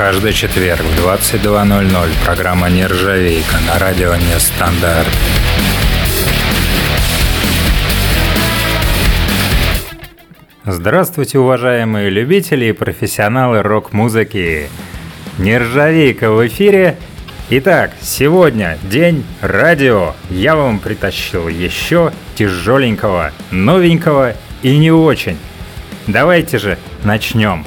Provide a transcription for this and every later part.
Каждый четверг в 22.00 программа «Нержавейка» на радио «Нестандарт». Здравствуйте, уважаемые любители и профессионалы рок-музыки! Нержавейка в эфире. Итак, сегодня день радио. Я вам притащил еще тяжеленького, новенького и не очень. Давайте же начнем.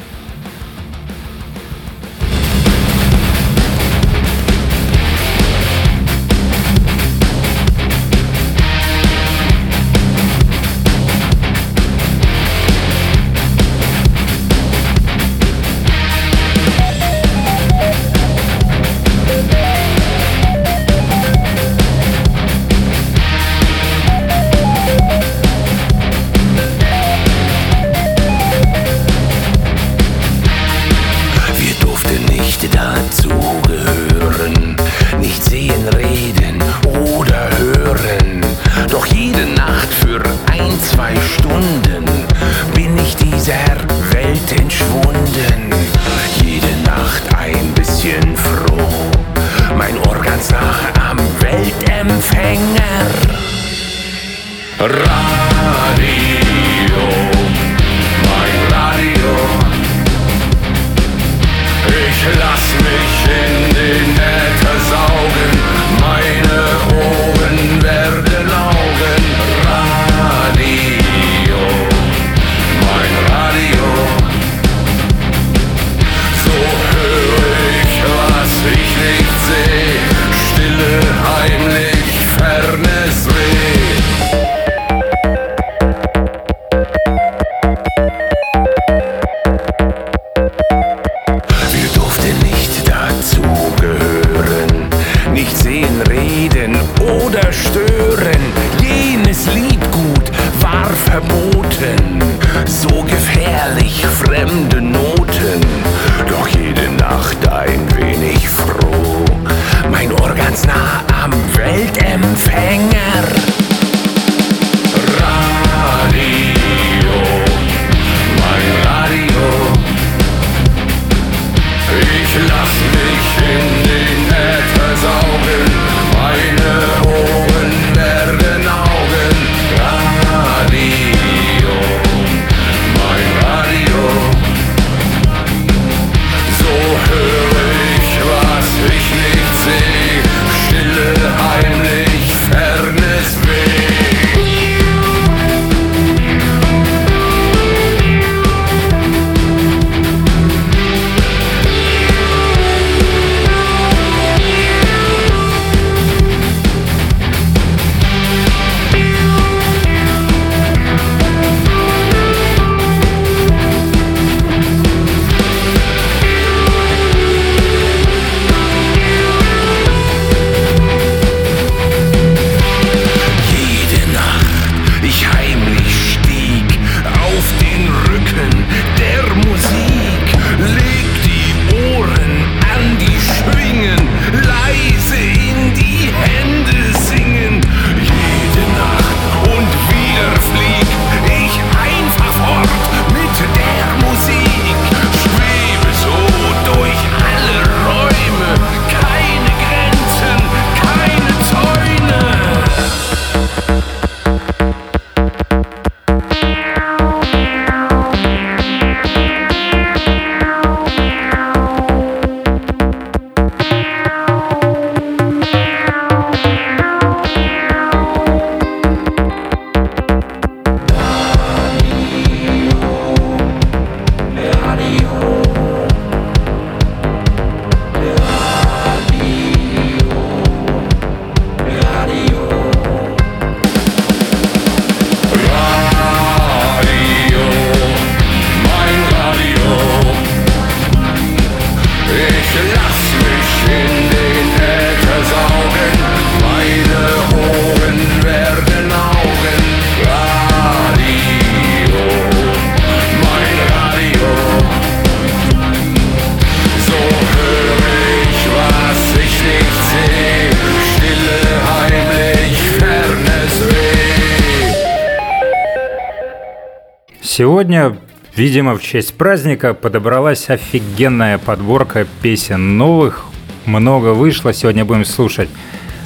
Сегодня Видимо, в честь праздника подобралась офигенная подборка песен новых. Много вышло, сегодня будем слушать.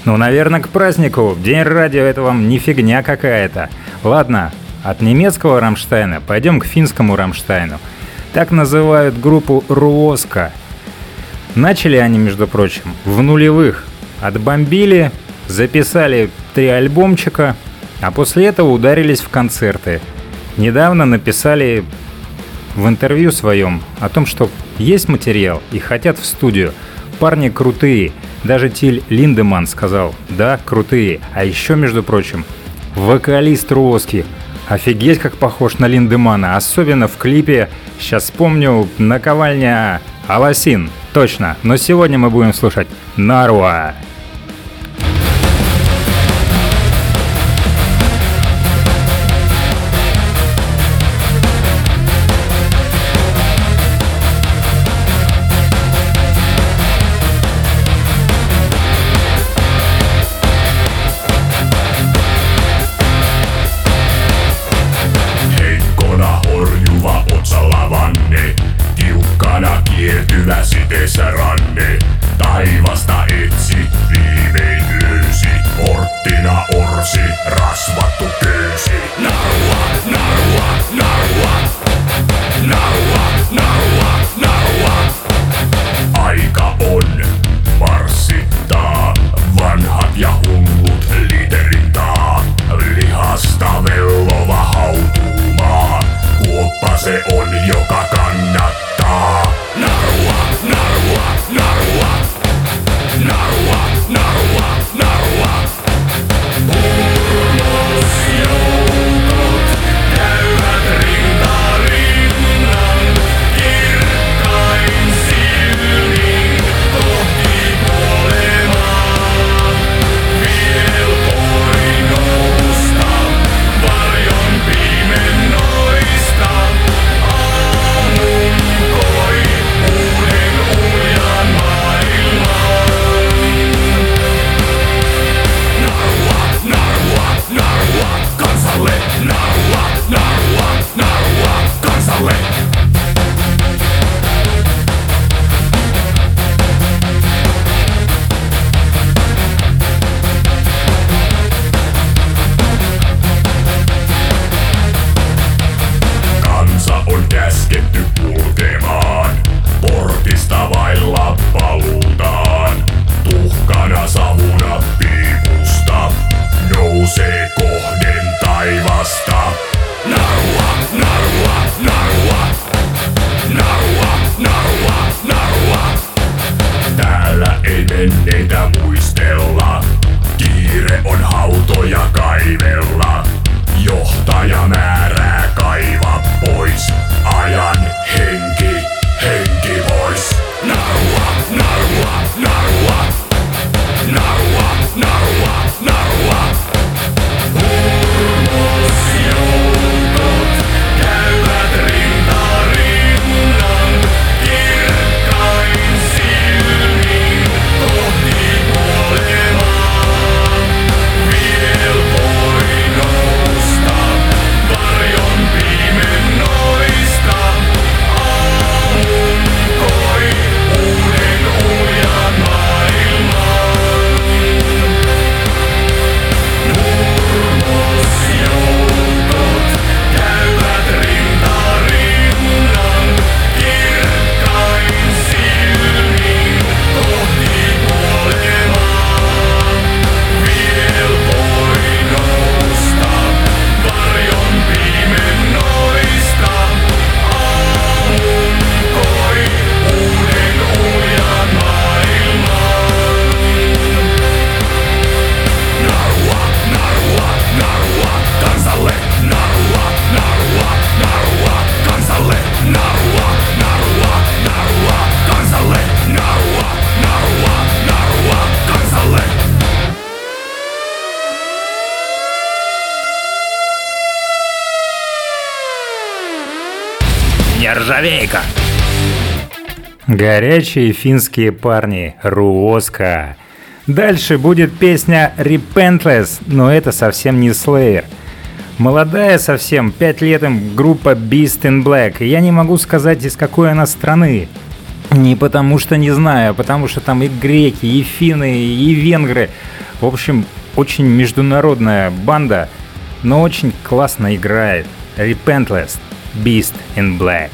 Ну, наверное, к празднику. День радио — это вам не фигня какая-то. Ладно, от немецкого Рамштайна пойдем к финскому Рамштайну. Так называют группу Руоска. Начали они, между прочим, в нулевых. Отбомбили, записали три альбомчика, а после этого ударились в концерты. Недавно написали в интервью своем о том, что есть материал и хотят в студию. Парни крутые. Даже Тиль Линдеман сказал, да, крутые. А еще, между прочим, вокалист Руоски. Офигеть, как похож на Линдемана. Особенно в клипе, сейчас вспомню, наковальня Аласин. Точно. Но сегодня мы будем слушать Наруа. Нержавейка! Горячие финские парни, Руоска. Дальше будет песня Repentless, но это совсем не Slayer. Молодая совсем, пять лет им группа Beast in Black, я не могу сказать, из какой она страны. Не потому что не знаю, а потому что там и греки, и финны, и венгры. В общем, очень международная банда, но очень классно играет. Repentless, Beast in Black.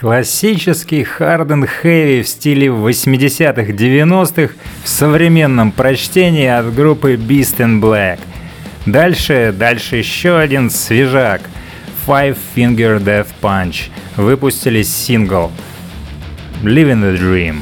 Классический hard and heavy в стиле 80-х, 90-х в современном прочтении от группы Beast in Black. Дальше, дальше еще один свежак. Five Finger Death Punch выпустили сингл Living the Dream.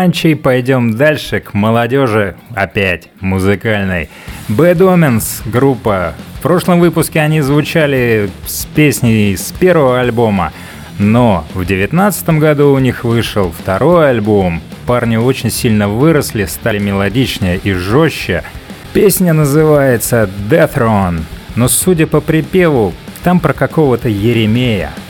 Панчей пойдем дальше к молодежи, опять музыкальной. Bad Omens группа. В прошлом выпуске они звучали с песней с первого альбома, но в девятнадцатом году у них вышел второй альбом. Парни очень сильно выросли, стали мелодичнее и жестче. Песня называется Death Run, но судя по припеву, там про какого-то Еремея –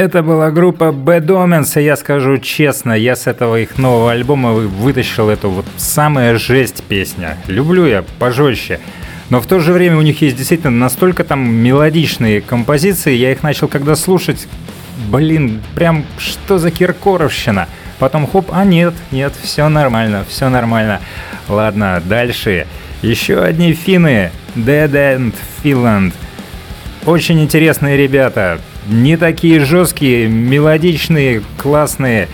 Это была группа Bad Omens, и я скажу честно, я с этого их нового альбома вытащил эту вот самая жесть песня. Люблю я пожестче. Но в то же время у них есть действительно настолько там мелодичные композиции, я их начал когда слушать, блин, прям что за киркоровщина. Потом хоп, а нет, нет, все нормально, все нормально. Ладно, дальше. Еще одни финны, Dead End Finland – Очень интересные ребята. Не такие жесткие, мелодичные, классные.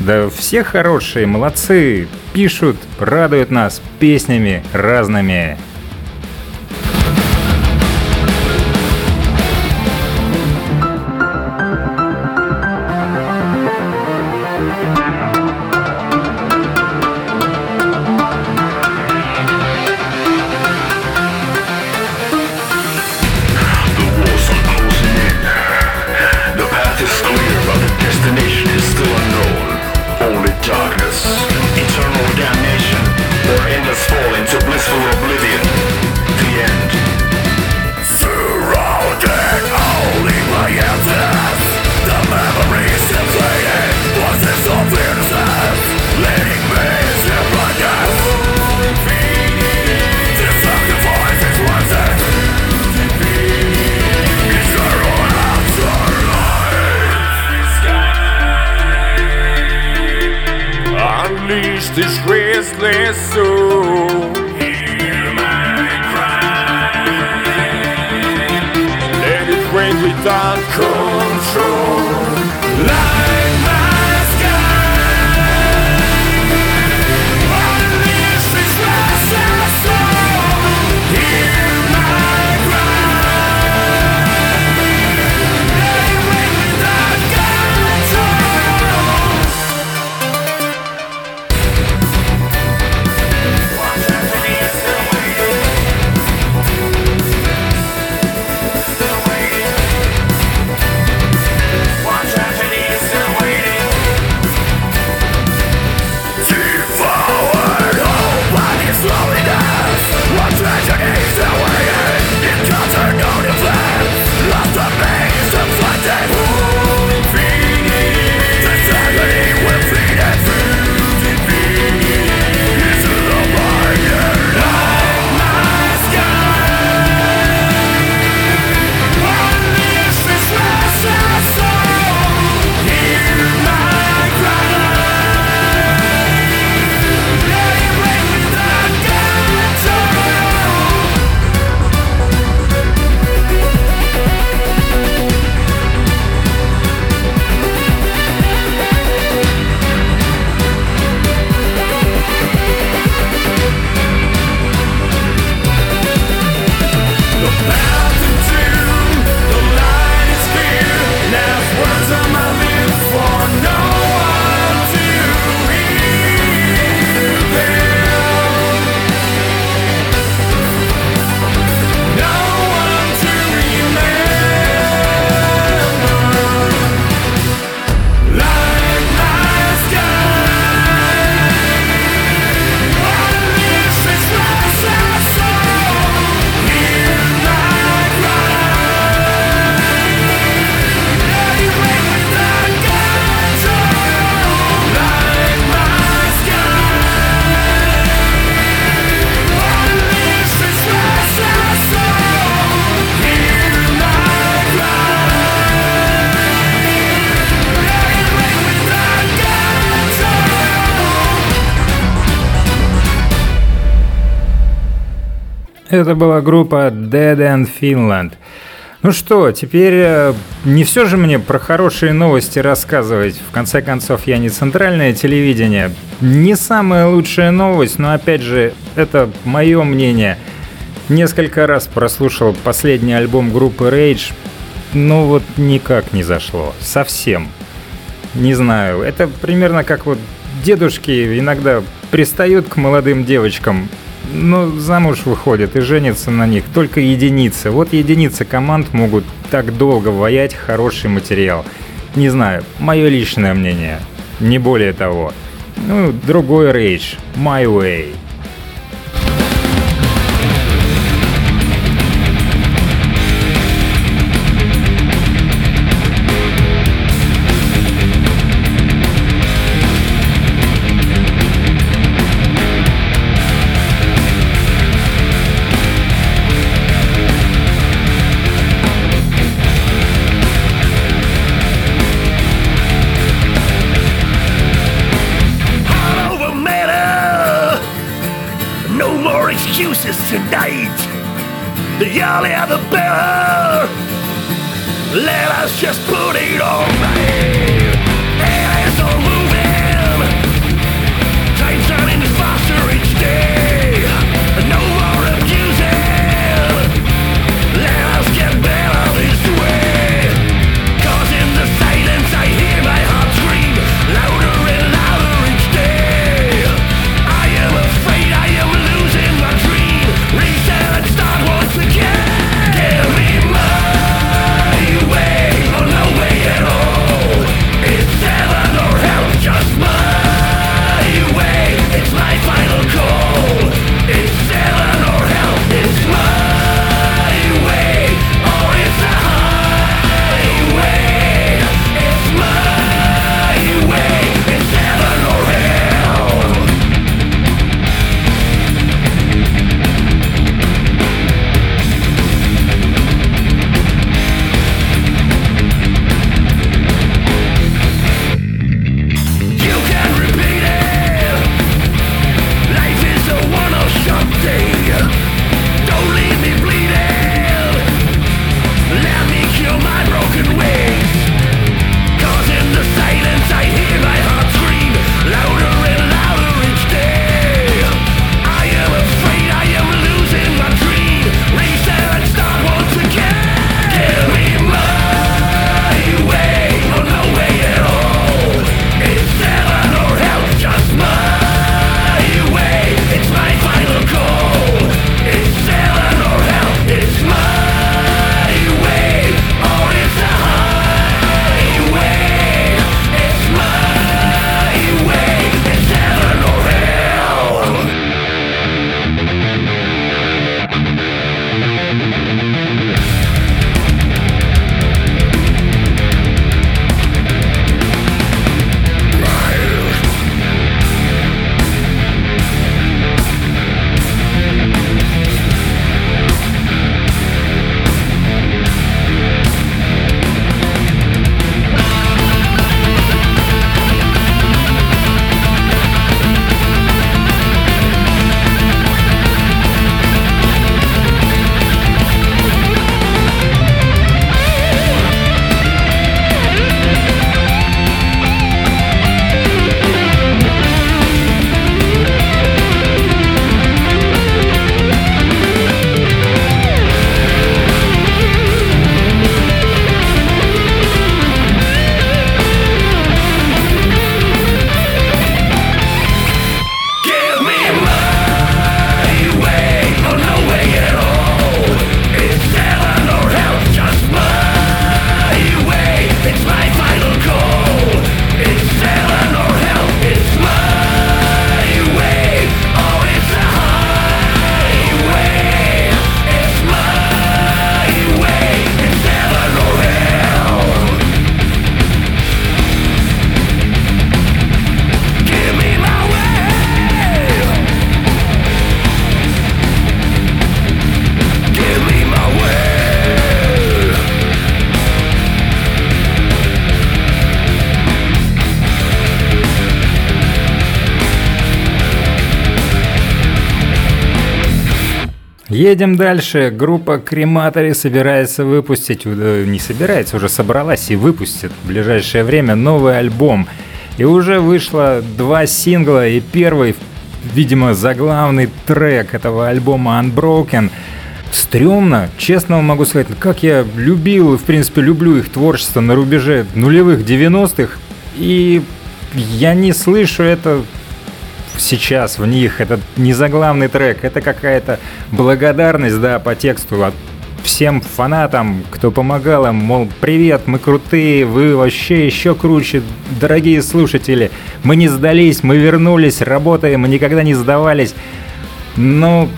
Да все хорошие, молодцы. Пишут, радуют нас песнями разными. Это была группа Dead End Finland. Ну что, теперь э, не все же мне про хорошие новости рассказывать. В конце концов, я не центральное телевидение. Не самая лучшая новость, но опять же, это мое мнение. Несколько раз прослушал последний альбом группы Rage. Ну вот никак не зашло. Совсем. Не знаю. Это примерно как вот дедушки иногда пристают к молодым девочкам ну, замуж выходят и женятся на них только единицы. Вот единицы команд могут так долго воять хороший материал. Не знаю, мое личное мнение. Не более того. Ну, другой рейдж. My Way. Едем дальше. Группа Крематори собирается выпустить, э, не собирается, уже собралась и выпустит в ближайшее время новый альбом. И уже вышло два сингла, и первый, видимо, заглавный трек этого альбома Unbroken. Стрёмно, честно вам могу сказать, как я любил, в принципе, люблю их творчество на рубеже нулевых 90-х, и я не слышу это сейчас в них. Это не заглавный трек, это какая-то благодарность, да, по тексту от всем фанатам, кто помогал им, мол, привет, мы крутые, вы вообще еще круче, дорогие слушатели, мы не сдались, мы вернулись, работаем, мы никогда не сдавались. Ну,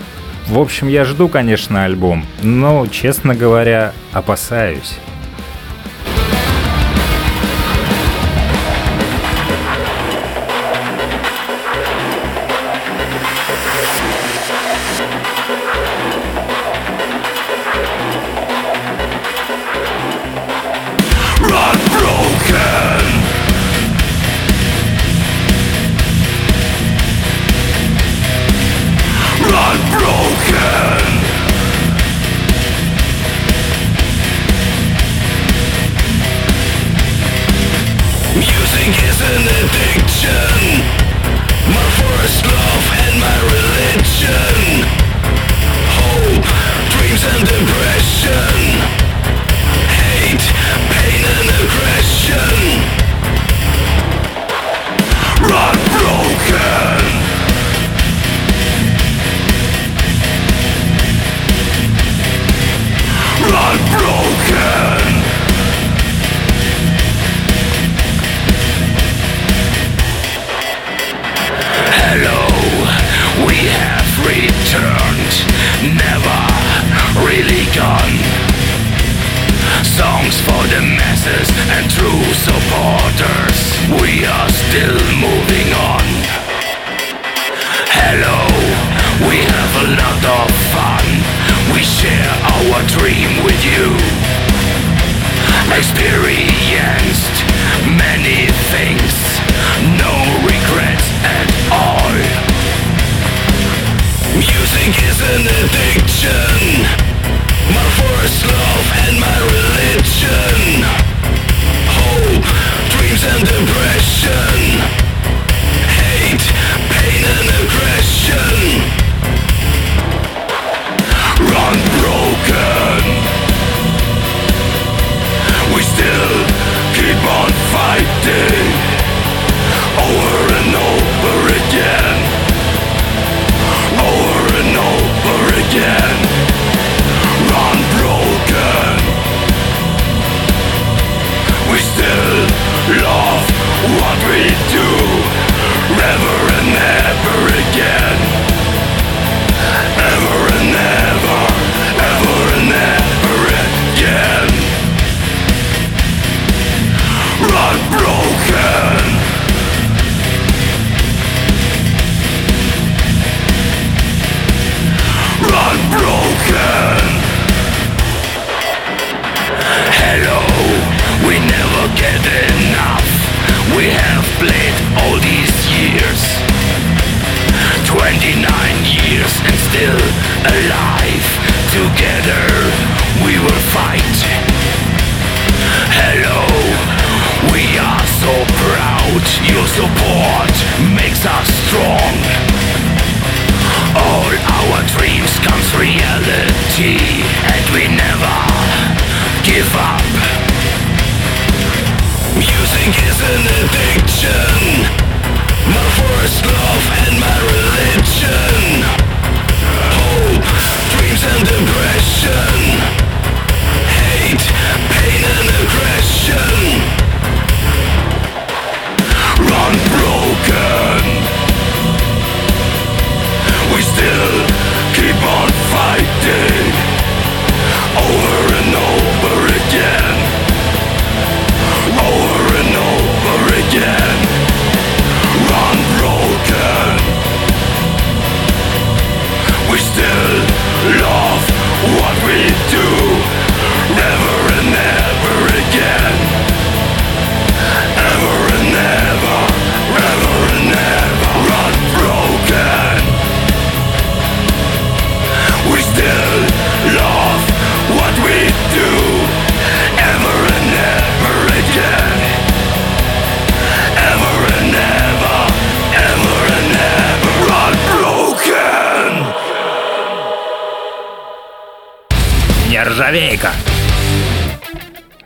в общем, я жду, конечно, альбом, но, честно говоря, опасаюсь.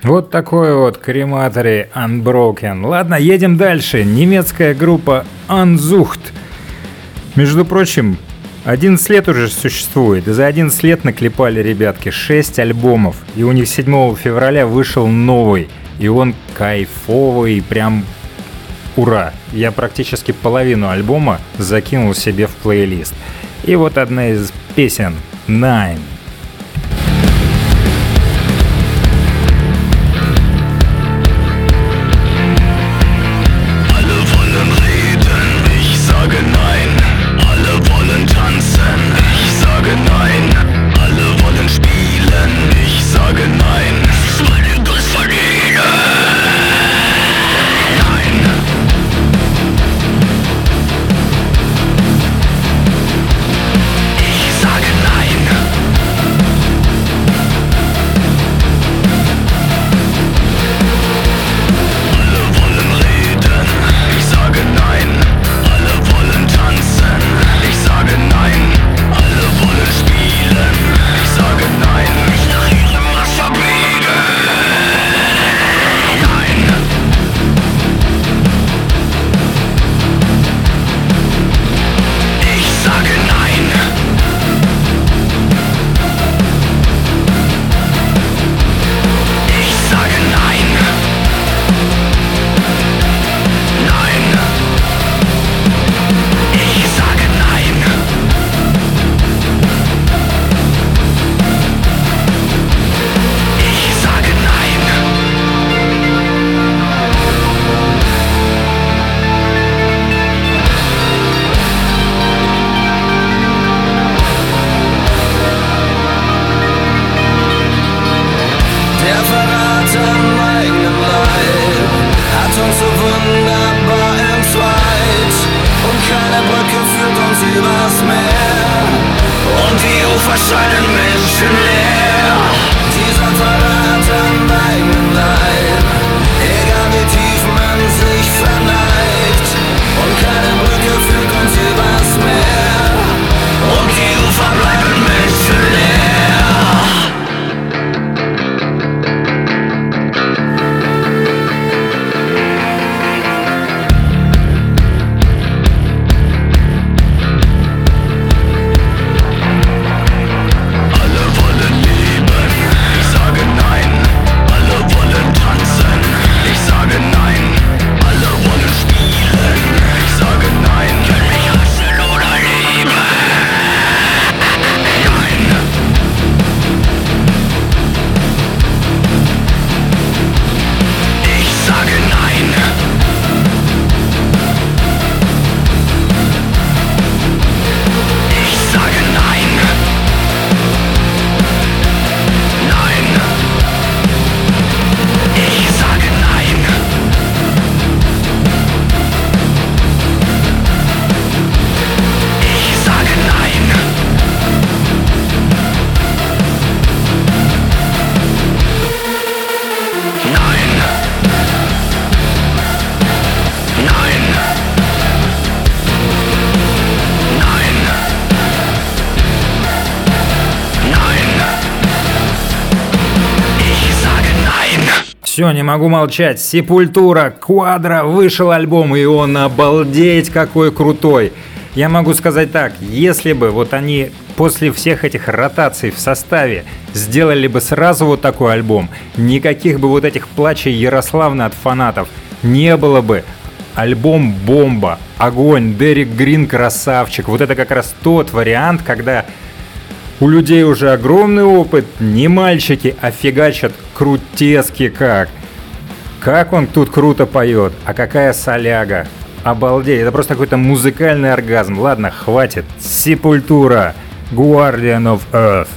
Вот такой вот крематорий Unbroken. Ладно, едем дальше. Немецкая группа Unzucht. Между прочим, 11 лет уже существует. И за 11 лет наклепали ребятки 6 альбомов. И у них 7 февраля вышел новый. И он кайфовый, прям ура. Я практически половину альбома закинул себе в плейлист. И вот одна из песен Nine. Все, не могу молчать. Сепультура, Квадро, вышел альбом, и он обалдеть какой крутой. Я могу сказать так, если бы вот они после всех этих ротаций в составе сделали бы сразу вот такой альбом, никаких бы вот этих плачей Ярославны от фанатов не было бы. Альбом бомба, огонь, Дерек Грин красавчик. Вот это как раз тот вариант, когда у людей уже огромный опыт, не мальчики, а фигачат крутески как. Как он тут круто поет, а какая соляга. Обалдеть, это просто какой-то музыкальный оргазм. Ладно, хватит. Сепультура. Guardian of Earth.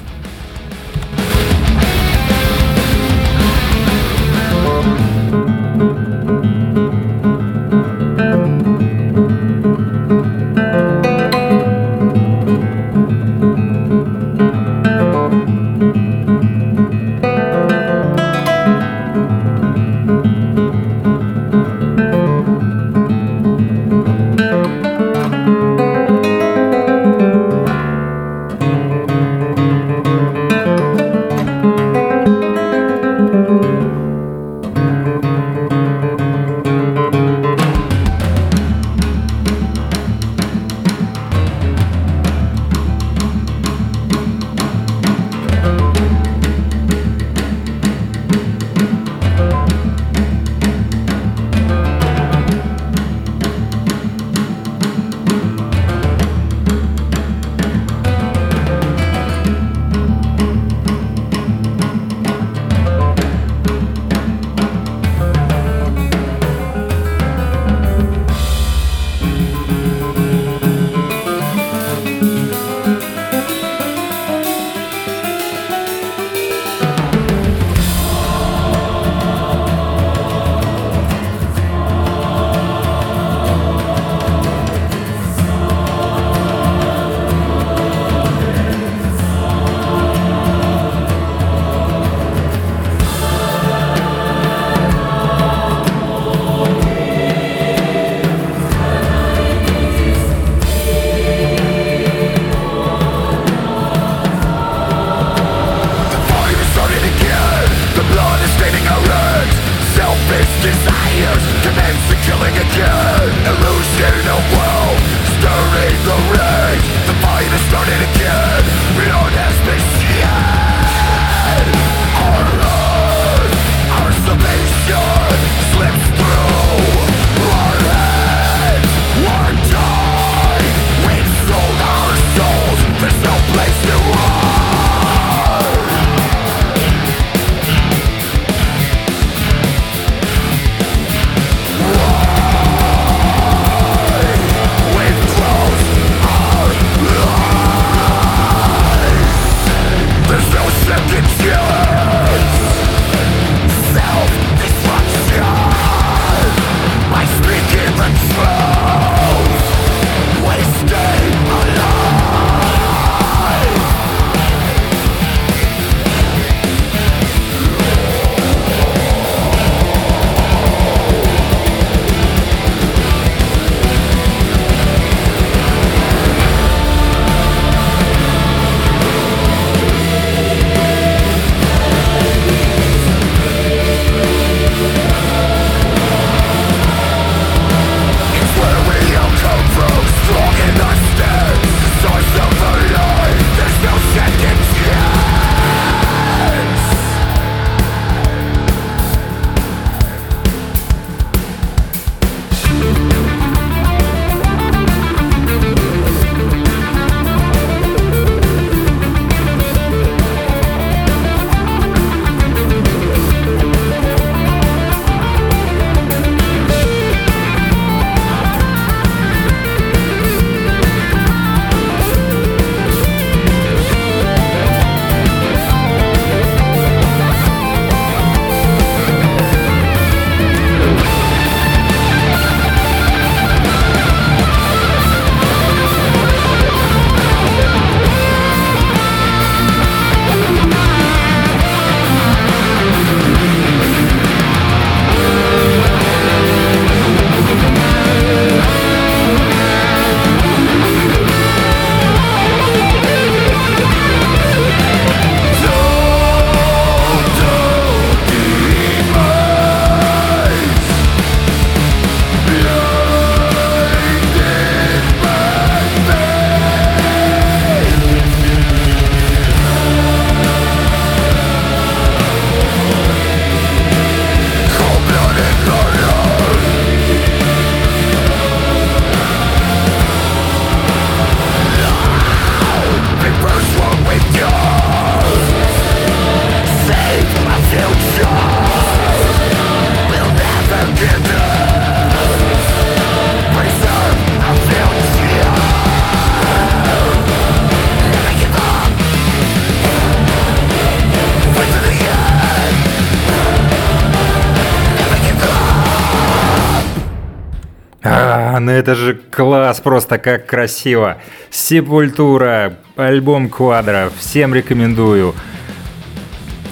Это же класс, просто как красиво. Сепультура, альбом Квадро, всем рекомендую.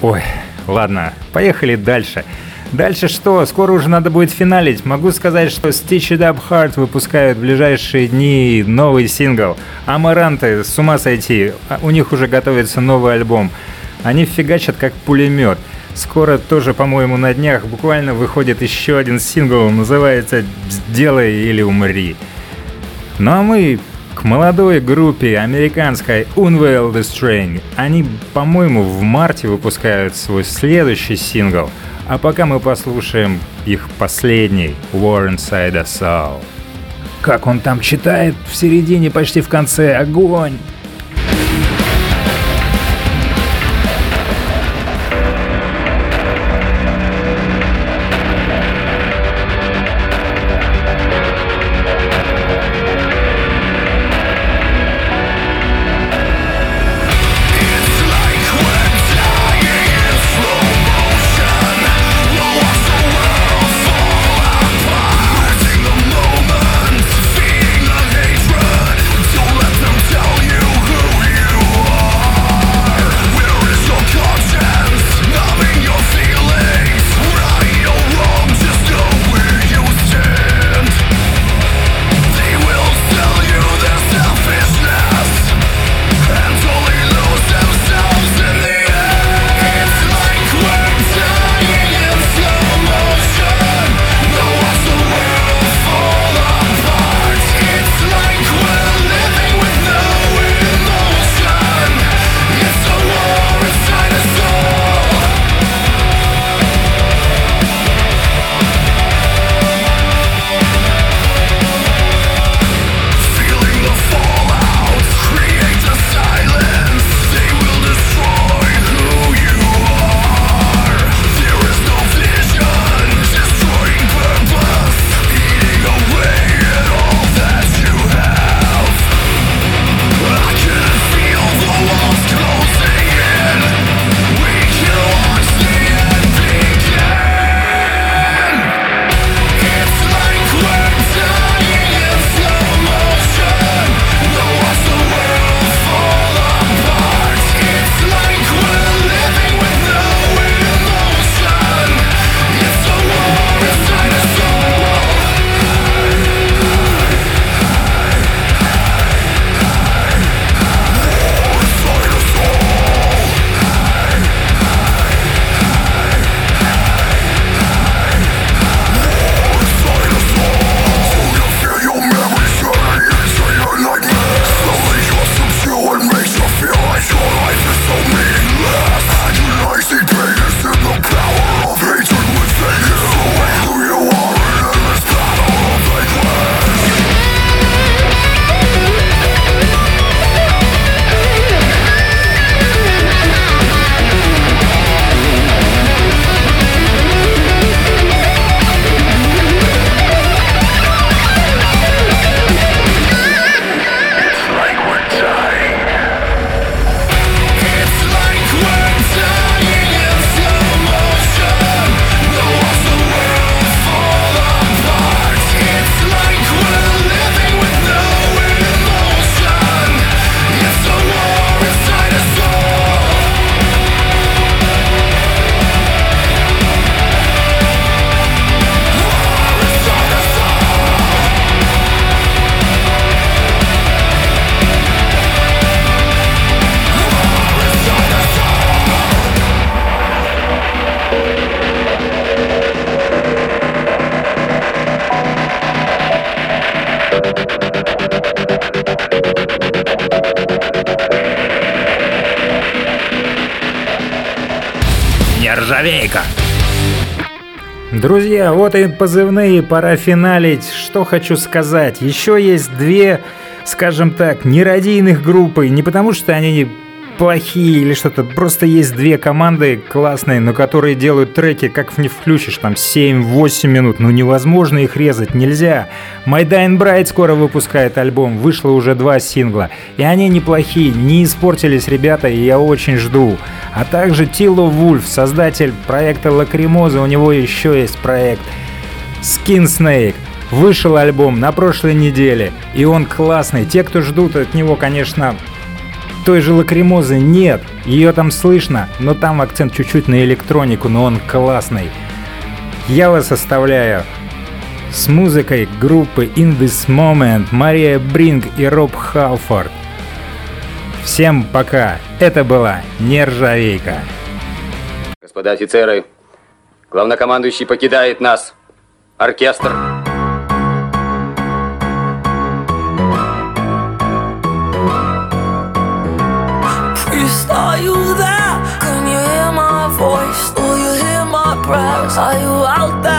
Ой, ладно, поехали дальше. Дальше что? Скоро уже надо будет финалить. Могу сказать, что Stitch It Up Hard выпускают в ближайшие дни новый сингл. Амаранты, с ума сойти, а у них уже готовится новый альбом. Они фигачат как пулемет. Скоро тоже, по-моему, на днях буквально выходит еще один сингл, называется «Сделай или умри». Ну а мы к молодой группе американской Unveil the String. Они, по-моему, в марте выпускают свой следующий сингл – а пока мы послушаем их последний War Inside a Soul. Как он там читает в середине, почти в конце, огонь! Нержавейка! Друзья, вот и позывные, пора финалить. Что хочу сказать. Еще есть две, скажем так, нерадийных группы. Не потому что они плохие или что-то. Просто есть две команды классные, но которые делают треки, как не включишь, там 7-8 минут. Ну невозможно их резать, нельзя. My Dying Bright скоро выпускает альбом, вышло уже два сингла. И они неплохие, не испортились ребята, и я очень жду. А также Тило Вольфф, создатель проекта Лакримоза, у него еще есть проект Skin Snake. Вышел альбом на прошлой неделе, и он классный. Те, кто ждут от него, конечно, той же лакримозы нет, ее там слышно, но там акцент чуть-чуть на электронику, но он классный. Я вас оставляю с музыкой группы In This Moment Мария Бринк и Роб Халфорд. Всем пока. Это была Нержавейка. Господа офицеры, главнокомандующий покидает нас. Оркестр. Sonho alto